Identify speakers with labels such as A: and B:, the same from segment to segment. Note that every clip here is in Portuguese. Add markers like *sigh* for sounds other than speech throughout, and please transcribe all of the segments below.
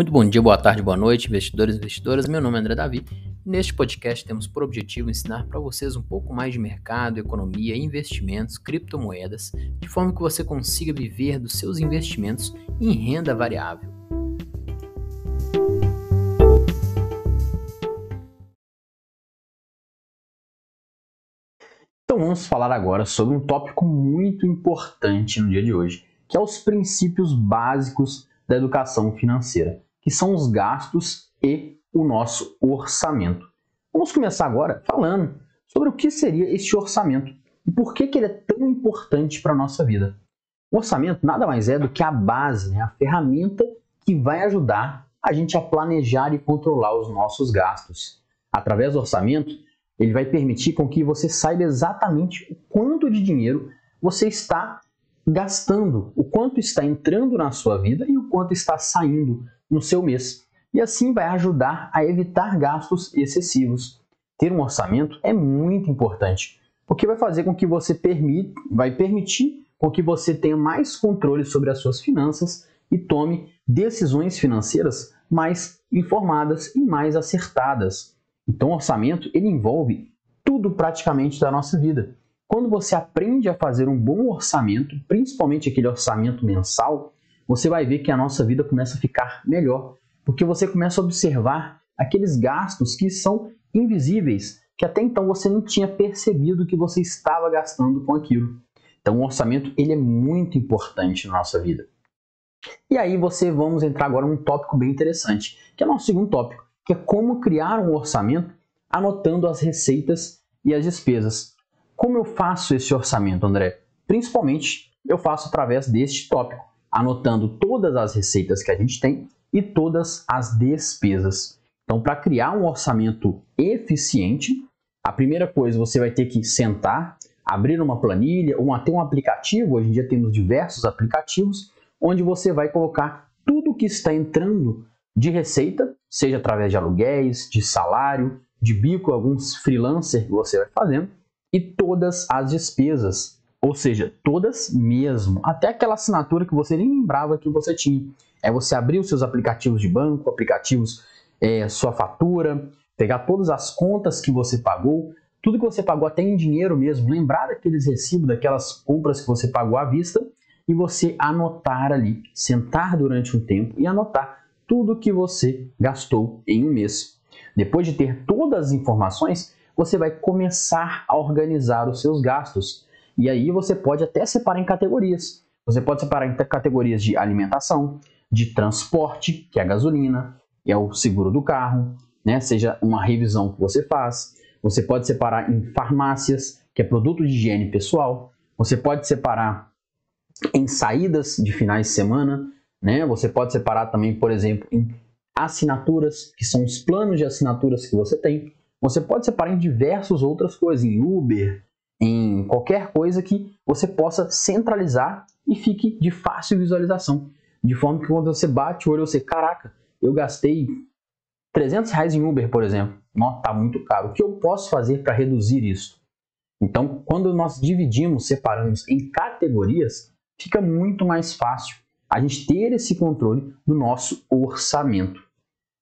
A: Muito bom dia, boa tarde, boa noite, investidores e investidoras. Meu nome é André Davi. Neste podcast temos por objetivo ensinar para vocês um pouco mais de mercado, economia, investimentos, criptomoedas, de forma que você consiga viver dos seus investimentos em renda variável. Então vamos falar agora sobre um tópico muito importante no dia de hoje, que é os princípios básicos da educação financeira que são os gastos e o nosso orçamento. Vamos começar agora falando sobre o que seria este orçamento e por que, que ele é tão importante para a nossa vida. O orçamento nada mais é do que a base, né, a ferramenta que vai ajudar a gente a planejar e controlar os nossos gastos. Através do orçamento, ele vai permitir com que você saiba exatamente o quanto de dinheiro você está gastando, o quanto está entrando na sua vida e o quanto está saindo no seu mês. E assim vai ajudar a evitar gastos excessivos. Ter um orçamento é muito importante, porque vai fazer com que você permita, vai permitir com que você tenha mais controle sobre as suas finanças e tome decisões financeiras mais informadas e mais acertadas. Então, o orçamento ele envolve tudo praticamente da nossa vida. Quando você aprende a fazer um bom orçamento, principalmente aquele orçamento mensal, você vai ver que a nossa vida começa a ficar melhor, porque você começa a observar aqueles gastos que são invisíveis, que até então você não tinha percebido que você estava gastando com aquilo. Então, o orçamento ele é muito importante na nossa vida. E aí você vamos entrar agora num tópico bem interessante, que é o nosso segundo tópico, que é como criar um orçamento anotando as receitas e as despesas. Como eu faço esse orçamento, André? Principalmente eu faço através deste tópico anotando todas as receitas que a gente tem e todas as despesas. Então, para criar um orçamento eficiente, a primeira coisa você vai ter que sentar, abrir uma planilha ou até um aplicativo. Hoje em dia temos diversos aplicativos onde você vai colocar tudo que está entrando de receita, seja através de aluguéis, de salário, de bico, alguns freelancer que você vai fazendo, e todas as despesas, ou seja, todas mesmo. Até aquela assinatura que você nem lembrava que você tinha. É você abrir os seus aplicativos de banco, aplicativos, é, sua fatura, pegar todas as contas que você pagou, tudo que você pagou até em dinheiro mesmo, lembrar daqueles recibos, daquelas compras que você pagou à vista e você anotar ali, sentar durante um tempo e anotar tudo que você gastou em um mês. Depois de ter todas as informações, você vai começar a organizar os seus gastos e aí você pode até separar em categorias. Você pode separar em categorias de alimentação, de transporte, que é a gasolina, é o seguro do carro, né? seja uma revisão que você faz. Você pode separar em farmácias, que é produto de higiene pessoal. Você pode separar em saídas de finais de semana. Né? Você pode separar também, por exemplo, em assinaturas, que são os planos de assinaturas que você tem. Você pode separar em diversas outras coisas, em Uber, em qualquer coisa que você possa centralizar e fique de fácil visualização. De forma que quando você bate o olho, você, caraca, eu gastei 300 reais em Uber, por exemplo. Nossa, tá muito caro. O que eu posso fazer para reduzir isso? Então, quando nós dividimos, separamos em categorias, fica muito mais fácil a gente ter esse controle do nosso orçamento.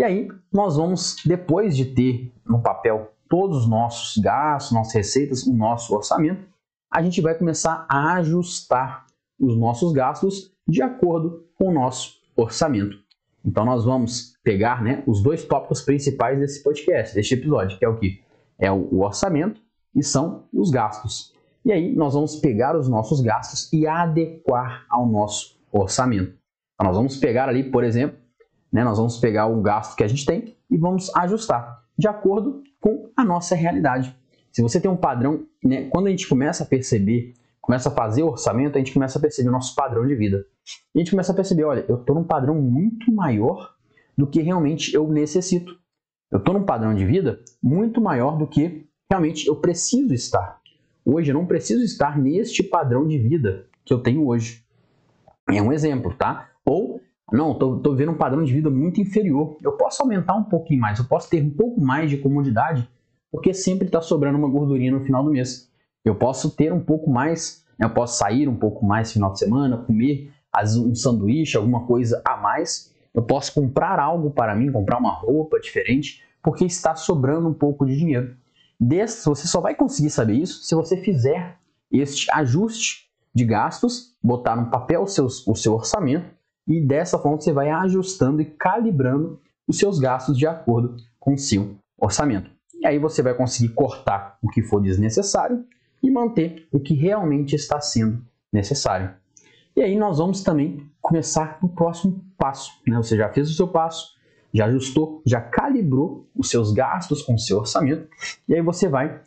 A: E aí, nós vamos, depois de ter no papel todos os nossos gastos, nossas receitas, o nosso orçamento, a gente vai começar a ajustar os nossos gastos de acordo com o nosso orçamento. Então nós vamos pegar né, os dois tópicos principais desse podcast, deste episódio, que é o que? É o orçamento e são os gastos. E aí nós vamos pegar os nossos gastos e adequar ao nosso orçamento. Então nós vamos pegar ali, por exemplo, né, nós vamos pegar o gasto que a gente tem e vamos ajustar de acordo com a nossa realidade. Se você tem um padrão, né, quando a gente começa a perceber, começa a fazer orçamento, a gente começa a perceber o nosso padrão de vida. E a gente começa a perceber, olha, eu estou num padrão muito maior do que realmente eu necessito. Eu estou num padrão de vida muito maior do que realmente eu preciso estar. Hoje eu não preciso estar neste padrão de vida que eu tenho hoje. É um exemplo, tá? Não, estou vendo um padrão de vida muito inferior. Eu posso aumentar um pouquinho mais, eu posso ter um pouco mais de comodidade, porque sempre está sobrando uma gordurinha no final do mês. Eu posso ter um pouco mais, né, eu posso sair um pouco mais no final de semana, comer um sanduíche, alguma coisa a mais, eu posso comprar algo para mim, comprar uma roupa diferente, porque está sobrando um pouco de dinheiro. Desse, você só vai conseguir saber isso se você fizer este ajuste de gastos, botar no papel o seu orçamento e dessa forma você vai ajustando e calibrando os seus gastos de acordo com o seu orçamento. E aí você vai conseguir cortar o que for desnecessário e manter o que realmente está sendo necessário. E aí nós vamos também começar no próximo passo. Né? Você já fez o seu passo, já ajustou, já calibrou os seus gastos com o seu orçamento, e aí você vai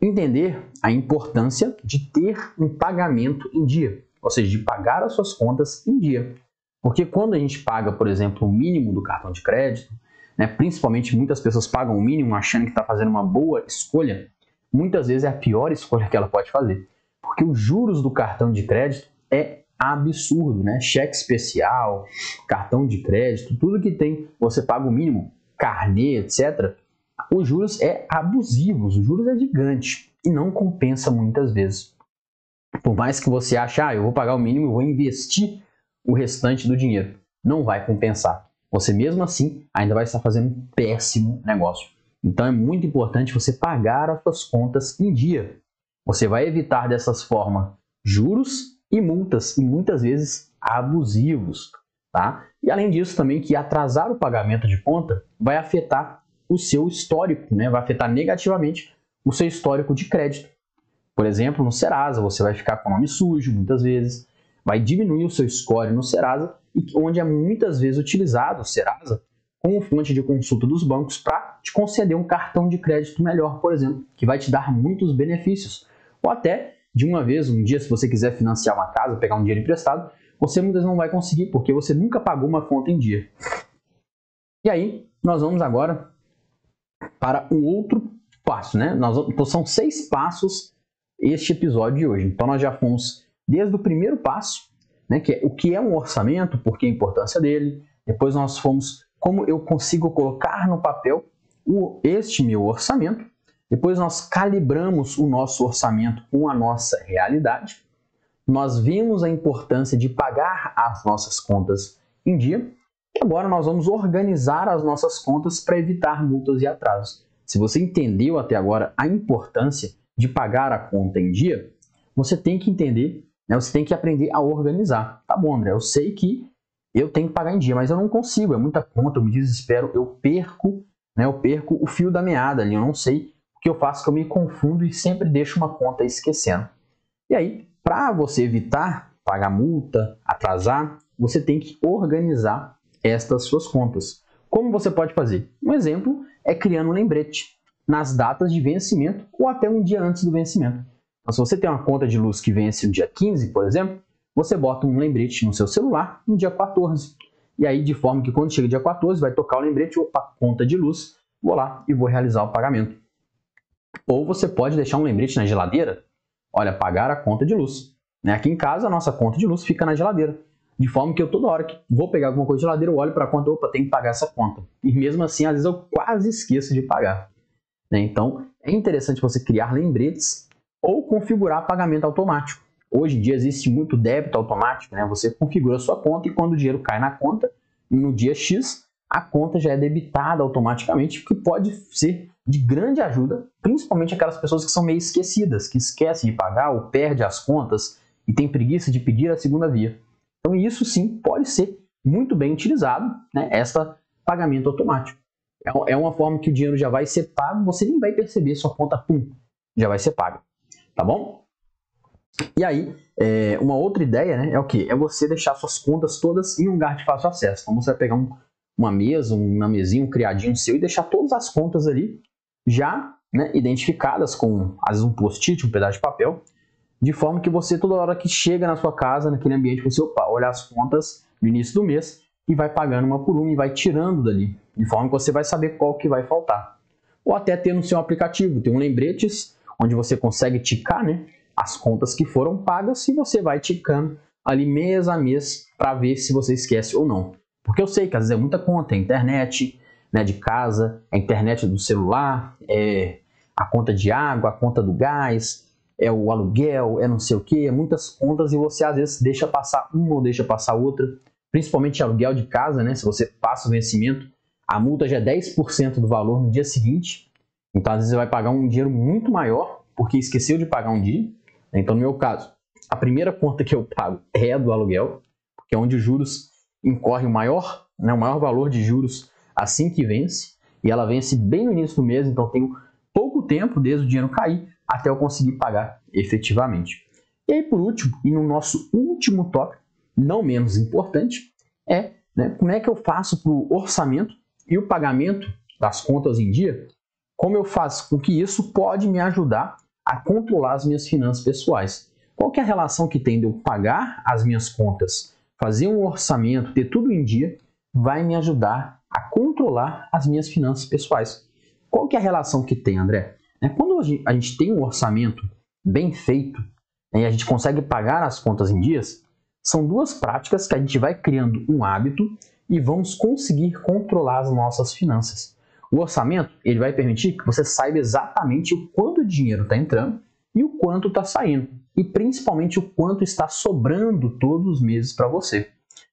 A: entender a importância de ter um pagamento em dia, ou seja, de pagar as suas contas em dia. Porque quando a gente paga, por exemplo, o mínimo do cartão de crédito, né, principalmente muitas pessoas pagam o mínimo achando que está fazendo uma boa escolha, muitas vezes é a pior escolha que ela pode fazer. Porque os juros do cartão de crédito é absurdo, né? Cheque especial, cartão de crédito, tudo que tem, você paga o mínimo, carnê, etc. Os juros é abusivos, os juros é gigante e não compensa muitas vezes. Por mais que você ache, ah, eu vou pagar o mínimo, eu vou investir o restante do dinheiro, não vai compensar. Você mesmo assim ainda vai estar fazendo um péssimo negócio. Então é muito importante você pagar as suas contas em dia. Você vai evitar dessas formas juros e multas, e muitas vezes abusivos. Tá? E além disso, também que atrasar o pagamento de conta vai afetar o seu histórico, né? vai afetar negativamente o seu histórico de crédito. Por exemplo, no Serasa, você vai ficar com o nome sujo muitas vezes, vai diminuir o seu score no Serasa, onde é muitas vezes utilizado o Serasa como fonte de consulta dos bancos para te conceder um cartão de crédito melhor, por exemplo, que vai te dar muitos benefícios. Ou até de uma vez, um dia, se você quiser financiar uma casa, pegar um dinheiro emprestado, você muitas não vai conseguir, porque você nunca pagou uma conta em dia. E aí, nós vamos agora para o outro passo, né? Nós, então, são seis passos este episódio de hoje. Então, nós já fomos desde o primeiro passo, né, que é o que é um orçamento, por que a importância dele. Depois, nós fomos como eu consigo colocar no papel o, este meu orçamento. Depois nós calibramos o nosso orçamento com a nossa realidade. Nós vimos a importância de pagar as nossas contas em dia. E agora nós vamos organizar as nossas contas para evitar multas e atrasos. Se você entendeu até agora a importância de pagar a conta em dia, você tem que entender, né, você tem que aprender a organizar. Tá bom, André, eu sei que eu tenho que pagar em dia, mas eu não consigo, é muita conta, eu me desespero, eu perco, né, eu perco o fio da meada ali, eu não sei que eu faço que eu me confundo e sempre deixo uma conta esquecendo. E aí, para você evitar pagar multa, atrasar, você tem que organizar estas suas contas. Como você pode fazer? Um exemplo é criando um lembrete nas datas de vencimento ou até um dia antes do vencimento. Então, se você tem uma conta de luz que vence no dia 15, por exemplo, você bota um lembrete no seu celular no dia 14. E aí, de forma que quando chega dia 14, vai tocar o lembrete, opa, conta de luz, vou lá e vou realizar o pagamento. Ou você pode deixar um lembrete na geladeira, olha, pagar a conta de luz. Né? Aqui em casa, a nossa conta de luz fica na geladeira. De forma que eu toda hora que vou pegar alguma coisa de geladeira, eu olho para a conta, opa, tem que pagar essa conta. E mesmo assim, às vezes eu quase esqueço de pagar. Né? Então, é interessante você criar lembretes ou configurar pagamento automático. Hoje em dia existe muito débito automático, né? Você configura sua conta e quando o dinheiro cai na conta, no dia X, a conta já é debitada automaticamente, o que pode ser de grande ajuda, principalmente aquelas pessoas que são meio esquecidas, que esquecem de pagar ou perdem as contas e tem preguiça de pedir a segunda via. Então isso sim pode ser muito bem utilizado, né, esta pagamento automático. É, é uma forma que o dinheiro já vai ser pago, você nem vai perceber, sua conta, pum, já vai ser paga. Tá bom? E aí, é, uma outra ideia né, é o que? É você deixar suas contas todas em um lugar de fácil acesso. Então você vai pegar um, uma mesa, uma mesinha, um criadinho seu e deixar todas as contas ali já né, identificadas com, às vezes, um post-it, um pedaço de papel, de forma que você, toda hora que chega na sua casa, naquele ambiente, você olha as contas no início do mês e vai pagando uma por uma e vai tirando dali, de forma que você vai saber qual que vai faltar. Ou até ter no seu aplicativo, tem um lembretes, onde você consegue ticar né, as contas que foram pagas e você vai ticando ali mês a mês para ver se você esquece ou não. Porque eu sei que às vezes é muita conta, é internet, né, de casa, a internet do celular, é a conta de água, a conta do gás, é o aluguel, é não sei o que, é muitas contas e você às vezes deixa passar uma ou deixa passar outra. principalmente aluguel de casa, né? Se você passa o vencimento, a multa já é 10% do valor no dia seguinte. Então, às vezes, você vai pagar um dinheiro muito maior porque esqueceu de pagar um dia. Então, no meu caso, a primeira conta que eu pago é a do aluguel, porque é onde os juros incorre o maior, né, o maior valor de juros assim que vence. E ela vence bem no início do mês, então tenho pouco tempo desde o dinheiro cair até eu conseguir pagar efetivamente. E aí, por último, e no nosso último tópico, não menos importante, é né, como é que eu faço para o orçamento e o pagamento das contas em dia, como eu faço com que isso pode me ajudar a controlar as minhas finanças pessoais. Qual é a relação que tem de eu pagar as minhas contas, fazer um orçamento, ter tudo em dia, vai me ajudar a controlar as minhas finanças pessoais. Qual que é a relação que tem, André? É quando a gente tem um orçamento bem feito né, e a gente consegue pagar as contas em dias, são duas práticas que a gente vai criando um hábito e vamos conseguir controlar as nossas finanças. O orçamento ele vai permitir que você saiba exatamente o quanto dinheiro está entrando e o quanto está saindo, e principalmente o quanto está sobrando todos os meses para você.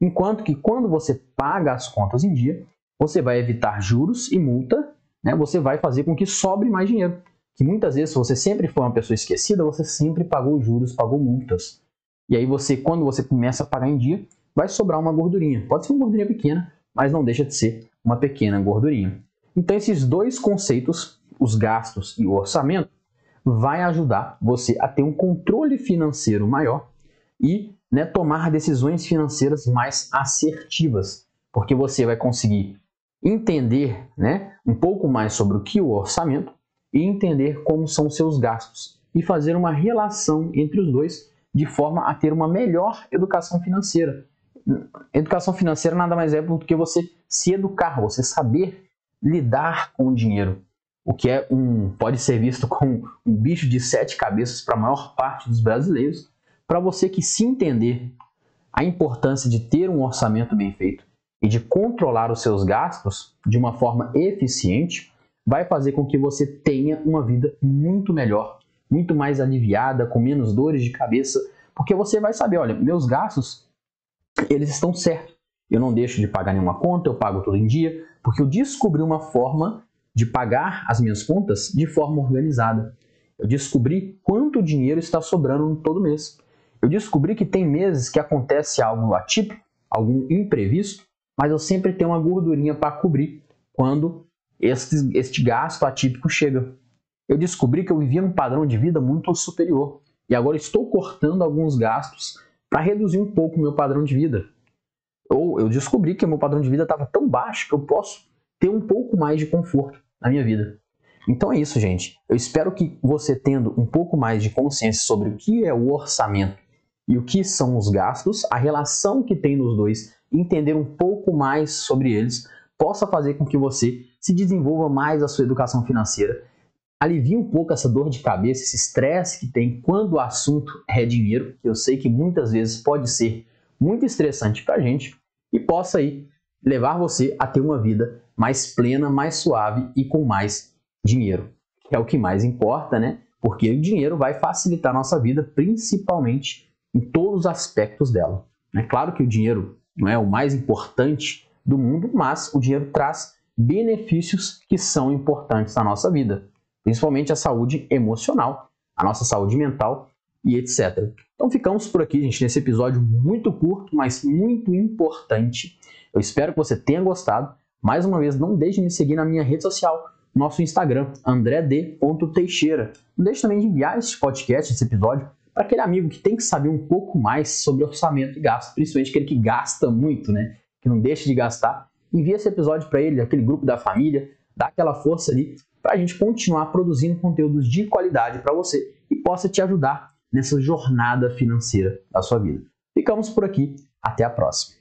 A: Enquanto que quando você paga as contas em dia, você vai evitar juros e multa, né? você vai fazer com que sobre mais dinheiro. Que muitas vezes, se você sempre foi uma pessoa esquecida, você sempre pagou juros, pagou multas. E aí você, quando você começa a pagar em dia, vai sobrar uma gordurinha. Pode ser uma gordurinha pequena, mas não deixa de ser uma pequena gordurinha. Então esses dois conceitos, os gastos e o orçamento, vai ajudar você a ter um controle financeiro maior e né, tomar decisões financeiras mais assertivas, porque você vai conseguir entender né, um pouco mais sobre o que o orçamento e entender como são seus gastos e fazer uma relação entre os dois de forma a ter uma melhor educação financeira. Educação financeira nada mais é do que você se educar, você saber lidar com o dinheiro, o que é um pode ser visto *laughs* como um bicho de sete cabeças para a maior parte dos brasileiros. Para você que se entender a importância de ter um orçamento bem feito e de controlar os seus gastos de uma forma eficiente, vai fazer com que você tenha uma vida muito melhor muito mais aliviada, com menos dores de cabeça, porque você vai saber, olha, meus gastos, eles estão certos. Eu não deixo de pagar nenhuma conta, eu pago todo em dia, porque eu descobri uma forma de pagar as minhas contas de forma organizada. Eu descobri quanto dinheiro está sobrando todo mês. Eu descobri que tem meses que acontece algo atípico, algum imprevisto, mas eu sempre tenho uma gordurinha para cobrir quando este, este gasto atípico chega eu descobri que eu vivia num padrão de vida muito superior e agora estou cortando alguns gastos para reduzir um pouco o meu padrão de vida. Ou eu descobri que meu padrão de vida estava tão baixo que eu posso ter um pouco mais de conforto na minha vida. Então é isso, gente. Eu espero que você tendo um pouco mais de consciência sobre o que é o orçamento e o que são os gastos, a relação que tem nos dois, entender um pouco mais sobre eles, possa fazer com que você se desenvolva mais a sua educação financeira alivia um pouco essa dor de cabeça, esse estresse que tem quando o assunto é dinheiro, que eu sei que muitas vezes pode ser muito estressante para a gente, e possa aí levar você a ter uma vida mais plena, mais suave e com mais dinheiro, que é o que mais importa, né? Porque o dinheiro vai facilitar a nossa vida, principalmente em todos os aspectos dela. É claro que o dinheiro não é o mais importante do mundo, mas o dinheiro traz benefícios que são importantes na nossa vida principalmente a saúde emocional, a nossa saúde mental e etc. Então ficamos por aqui, gente, nesse episódio muito curto, mas muito importante. Eu espero que você tenha gostado. Mais uma vez, não deixe de me seguir na minha rede social, nosso Instagram, andred.teixeira. Não deixe também de enviar esse podcast, esse episódio, para aquele amigo que tem que saber um pouco mais sobre orçamento e gasto, principalmente aquele que gasta muito, né? Que não deixa de gastar. Envie esse episódio para ele, aquele grupo da família, dá aquela força ali para a gente continuar produzindo conteúdos de qualidade para você e possa te ajudar nessa jornada financeira da sua vida. Ficamos por aqui, até a próxima.